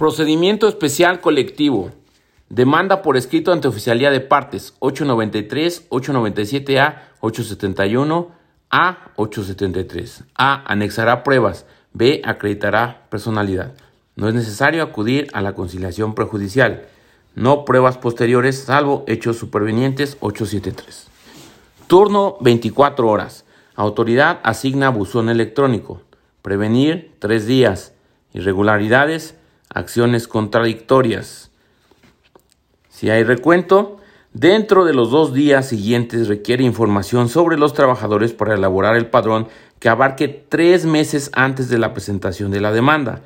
Procedimiento especial colectivo. Demanda por escrito ante oficialía de partes 893, 897A, 871, A, 873. A. Anexará pruebas. B. Acreditará personalidad. No es necesario acudir a la conciliación prejudicial. No pruebas posteriores, salvo hechos supervenientes 873. Turno 24 horas. Autoridad asigna buzón electrónico. Prevenir 3 días. Irregularidades acciones contradictorias. Si hay recuento, dentro de los dos días siguientes requiere información sobre los trabajadores para elaborar el padrón que abarque tres meses antes de la presentación de la demanda.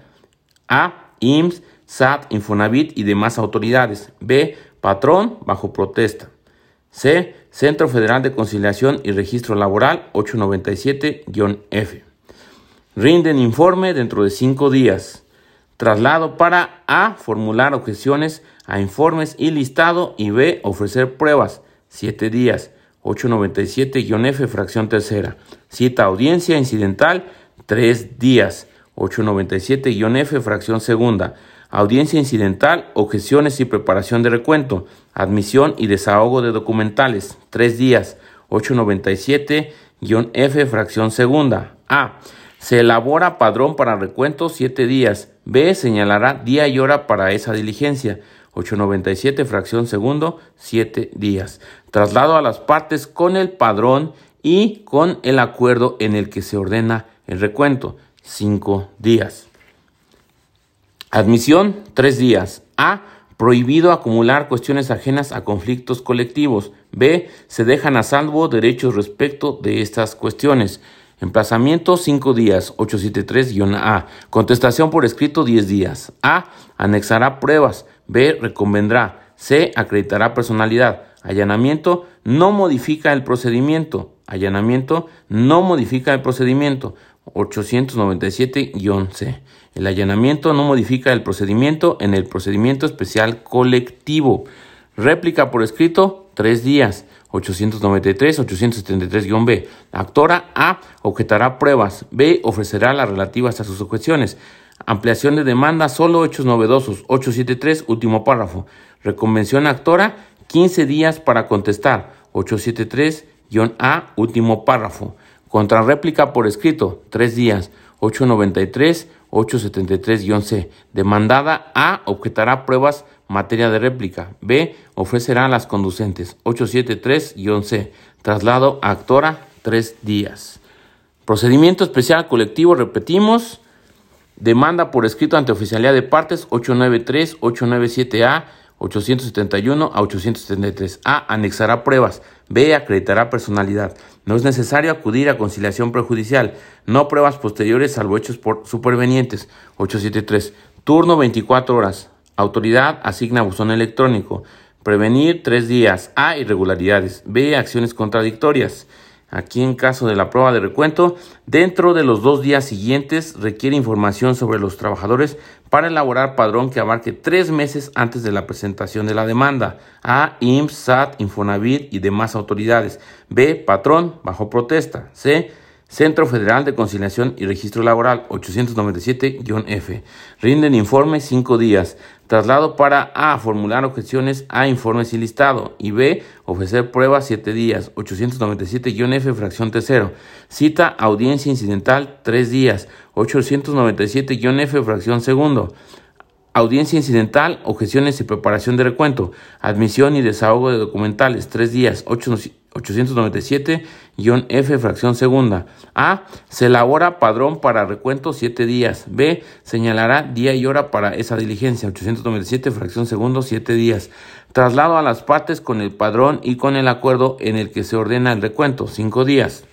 A. IMSS, SAT, Infonavit y demás autoridades. B. Patrón bajo protesta. C. Centro Federal de Conciliación y Registro Laboral 897-F. Rinden informe dentro de cinco días. Traslado para A. Formular objeciones a informes y listado y B. Ofrecer pruebas. 7 días. 897-F, fracción tercera. Cita audiencia incidental. 3 días. 897-F, fracción segunda. Audiencia incidental, objeciones y preparación de recuento. Admisión y desahogo de documentales. 3 días. 897-F, fracción segunda. A. Se elabora padrón para recuento 7 días. B. Señalará día y hora para esa diligencia. 897 fracción segundo, 7 días. Traslado a las partes con el padrón y con el acuerdo en el que se ordena el recuento. 5 días. Admisión, 3 días. A. Prohibido acumular cuestiones ajenas a conflictos colectivos. B. Se dejan a salvo derechos respecto de estas cuestiones. Emplazamiento 5 días, 873-A. Contestación por escrito 10 días. A. Anexará pruebas. B. Reconvendrá. C. Acreditará personalidad. Allanamiento no modifica el procedimiento. Allanamiento no modifica el procedimiento. 897-C. El allanamiento no modifica el procedimiento en el procedimiento especial colectivo. Réplica por escrito, 3 días. 893-873-B. La actora A objetará pruebas. B ofrecerá las relativas a sus objeciones. Ampliación de demanda, solo hechos novedosos. 873, último párrafo. Reconvención actora, 15 días para contestar. 873-A, último párrafo. Contrarréplica por escrito, 3 días. 893, 873-C. Demandada A objetará pruebas materia de réplica. B ofrecerá las conducentes. 873-C. Traslado a actora 3 días. Procedimiento especial colectivo, repetimos. Demanda por escrito ante oficialidad de partes 893, 897A, 871 a 873. A. Anexará pruebas. B. Acreditará personalidad. No es necesario acudir a conciliación prejudicial. No pruebas posteriores salvo hechos por supervenientes. 873. Turno 24 horas. Autoridad asigna buzón electrónico. Prevenir tres días. A. Irregularidades. B. Acciones contradictorias. Aquí en caso de la prueba de recuento, dentro de los dos días siguientes requiere información sobre los trabajadores para elaborar padrón que abarque tres meses antes de la presentación de la demanda. A. IMSS, SAT, Infonavit y demás autoridades. B. Patrón bajo protesta. C Centro Federal de Conciliación y Registro Laboral 897-F. Rinden informe 5 días. Traslado para A. Formular objeciones a informes y listado. Y B. Ofrecer pruebas 7 días. 897-F. Fracción tercero. Cita audiencia incidental 3 días. 897-F. Fracción segundo. Audiencia incidental, objeciones y preparación de recuento. Admisión y desahogo de documentales. 3 días. 8 897-F, fracción segunda. A. Se elabora padrón para recuento 7 días. B. Señalará día y hora para esa diligencia. 897, fracción segundo, 7 días. Traslado a las partes con el padrón y con el acuerdo en el que se ordena el recuento. 5 días.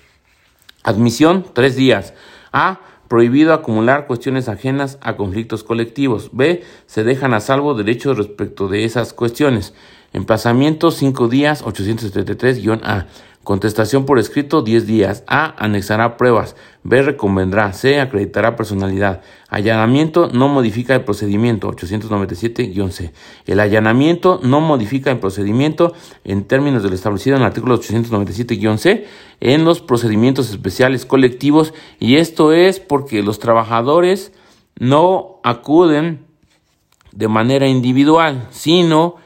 Admisión, 3 días. A. Prohibido acumular cuestiones ajenas a conflictos colectivos. B. Se dejan a salvo derechos respecto de esas cuestiones. Emplazamiento 5 días 873-A. Contestación por escrito 10 días. A. Anexará pruebas. B. Reconvendrá. C. Acreditará personalidad. Allanamiento no modifica el procedimiento 897-C. El allanamiento no modifica el procedimiento en términos de lo establecido en el artículo 897-C en los procedimientos especiales colectivos y esto es porque los trabajadores no acuden de manera individual, sino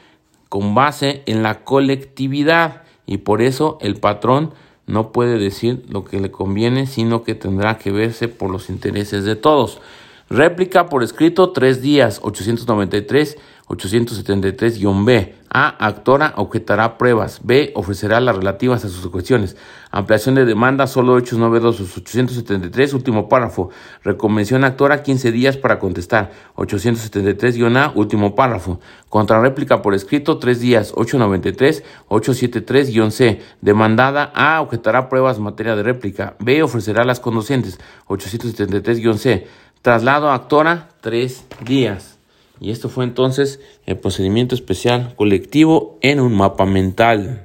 con base en la colectividad. Y por eso el patrón no puede decir lo que le conviene, sino que tendrá que verse por los intereses de todos. Réplica por escrito, tres días, 893. 873-B. A. Actora objetará pruebas. B. Ofrecerá las relativas a sus cuestiones. Ampliación de demanda, solo hechos novedosos. 873, último párrafo. Reconvención actora, 15 días para contestar. 873-A, último párrafo. Contrarréplica por escrito, 3 días. 893, 873-C. Demandada, A. Objetará pruebas en materia de réplica. B. Ofrecerá las conducentes. 873-C. Traslado actora, 3 días. Y esto fue entonces el procedimiento especial colectivo en un mapa mental.